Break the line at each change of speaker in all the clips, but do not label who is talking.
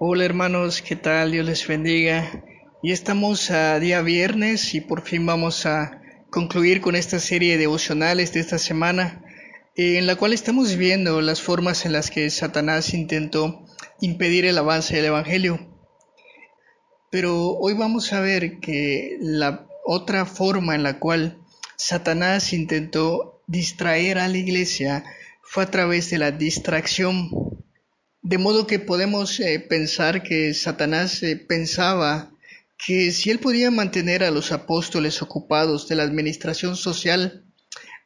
Hola hermanos, ¿qué tal? Dios les bendiga. Y estamos a día viernes y por fin vamos a concluir con esta serie de devocionales de esta semana, en la cual estamos viendo las formas en las que Satanás intentó impedir el avance del Evangelio. Pero hoy vamos a ver que la otra forma en la cual Satanás intentó distraer a la iglesia fue a través de la distracción. De modo que podemos eh, pensar que Satanás eh, pensaba que si él podía mantener a los apóstoles ocupados de la administración social,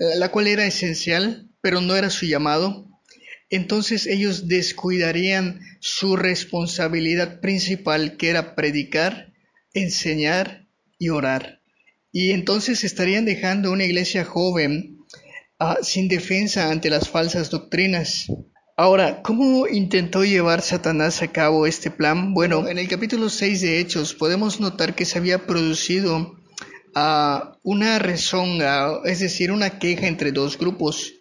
eh, la cual era esencial, pero no era su llamado, entonces ellos descuidarían su responsabilidad principal, que era predicar, enseñar y orar. Y entonces estarían dejando una iglesia joven ah, sin defensa ante las falsas doctrinas. Ahora, ¿cómo intentó llevar Satanás a cabo este plan? Bueno, en el capítulo 6 de Hechos podemos notar que se había producido uh, una rezonga, es decir, una queja entre dos grupos.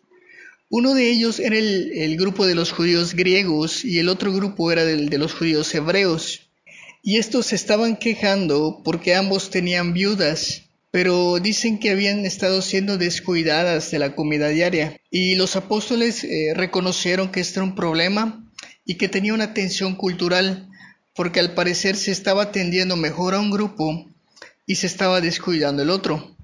Uno de ellos era el, grupo de los judíos griegos y el otro grupo era el de los judíos hebreos. Y estos se estaban quejando porque ambos tenían viudas pero dicen que habían estado siendo descuidadas de la comida diaria. Y los apóstoles eh, reconocieron que este era un problema y que tenía una tensión cultural, porque al parecer se estaba atendiendo mejor a un grupo y se estaba descuidando el otro.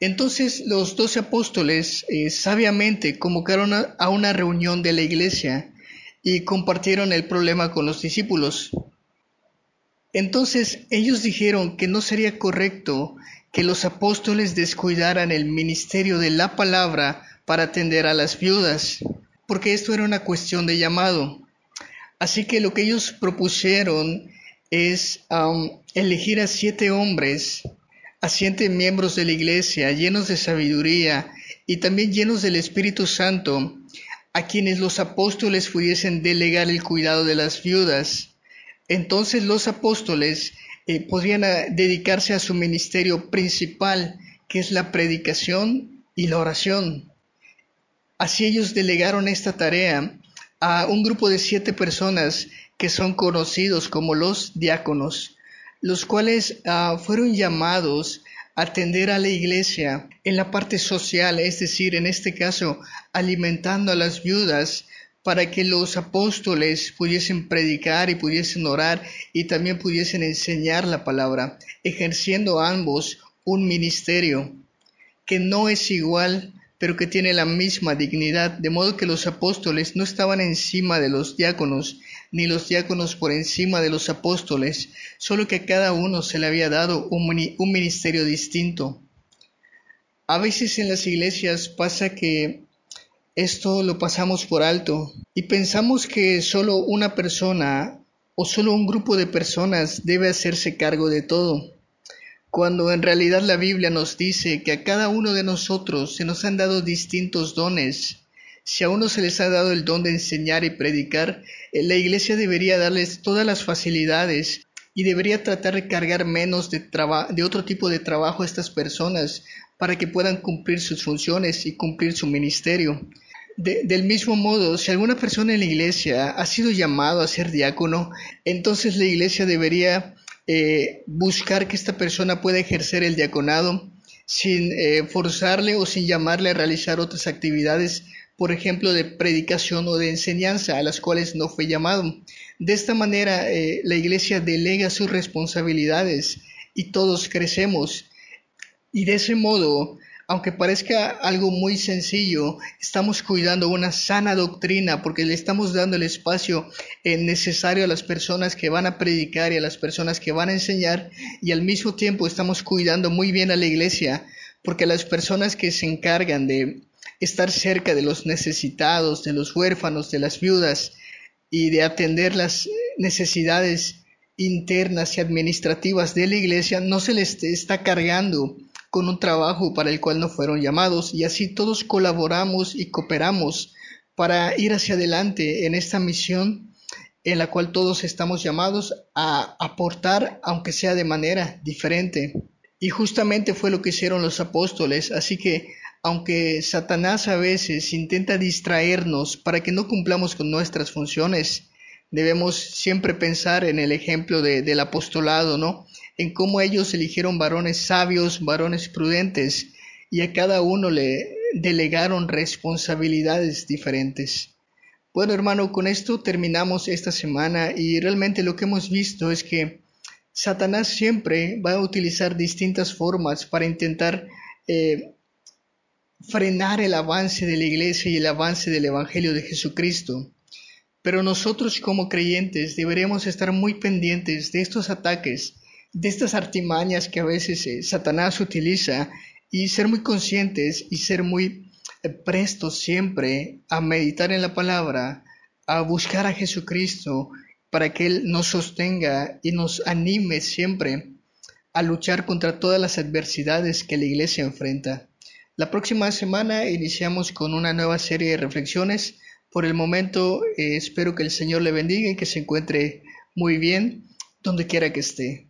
Entonces los doce apóstoles eh, sabiamente convocaron a una reunión de la iglesia y compartieron el problema con los discípulos. Entonces ellos dijeron que no sería correcto que los apóstoles descuidaran el ministerio de la palabra para atender a las viudas, porque esto era una cuestión de llamado. Así que lo que ellos propusieron es um, elegir a siete hombres, a siete miembros de la iglesia, llenos de sabiduría y también llenos del Espíritu Santo, a quienes los apóstoles pudiesen delegar el cuidado de las viudas entonces los apóstoles eh, podrían eh, dedicarse a su ministerio principal, que es la predicación y la oración. Así ellos delegaron esta tarea a un grupo de siete personas que son conocidos como los diáconos, los cuales ah, fueron llamados a atender a la iglesia en la parte social, es decir, en este caso, alimentando a las viudas para que los apóstoles pudiesen predicar y pudiesen orar y también pudiesen enseñar la palabra, ejerciendo ambos un ministerio que no es igual, pero que tiene la misma dignidad, de modo que los apóstoles no estaban encima de los diáconos, ni los diáconos por encima de los apóstoles, solo que a cada uno se le había dado un, ministerio distinto. A veces en las iglesias pasa que esto lo pasamos por alto y pensamos que solo una persona o solo un grupo de personas debe hacerse cargo de todo, cuando en realidad la Biblia nos dice que a cada uno de nosotros se nos han dado distintos dones. Si a uno se les ha dado el don de enseñar y predicar, eh, la iglesia debería darles todas las facilidades y debería tratar de cargar menos de, de otro tipo de trabajo a estas personas para que puedan cumplir sus funciones y cumplir su ministerio. Del mismo modo, si alguna persona en la iglesia ha sido llamado a ser diácono, entonces la iglesia debería eh, buscar que esta persona pueda ejercer el diaconado sin eh, forzarle o sin llamarle a realizar otras actividades, por ejemplo, de predicación o de enseñanza a las cuales no fue llamado. De esta manera, eh, la iglesia delega sus responsabilidades y todos crecemos. Y de ese modo, aunque parezca algo muy sencillo, estamos cuidando una sana doctrina porque le estamos dando el espacio eh, necesario a las personas que van a predicar y a las personas que van a enseñar y al mismo tiempo estamos cuidando muy bien a la iglesia porque las personas que se encargan de estar cerca de los necesitados, de los huérfanos, de las viudas y de atender las necesidades internas y administrativas de la iglesia, no se les está cargando con un trabajo para el cual no fueron llamados y así todos colaboramos y cooperamos para ir hacia adelante en esta misión en la cual todos estamos llamados a aportar aunque sea de manera diferente. Y justamente fue lo que hicieron los apóstoles, así que aunque Satanás a veces intenta distraernos para que no cumplamos con nuestras funciones, Debemos siempre pensar en el ejemplo del apostolado, ¿no? En cómo ellos eligieron varones sabios, varones prudentes, y a cada uno le delegaron responsabilidades diferentes. Bueno, hermano, con esto terminamos esta semana y realmente lo que hemos visto es que Satanás siempre va a utilizar distintas formas para intentar eh, frenar el avance de la iglesia y el avance del Evangelio de Jesucristo. Pero nosotros como creyentes deberemos estar muy pendientes de estos ataques, de estas artimañas que a veces eh, Satanás utiliza y ser muy conscientes y ser muy eh, prestos siempre a meditar en la palabra, a buscar a Jesucristo para que Él nos sostenga y nos anime siempre a luchar contra todas las adversidades que la iglesia enfrenta. La próxima semana iniciamos con una nueva serie de reflexiones. Por el momento eh, espero que el Señor le bendiga y que se encuentre muy bien donde quiera que esté.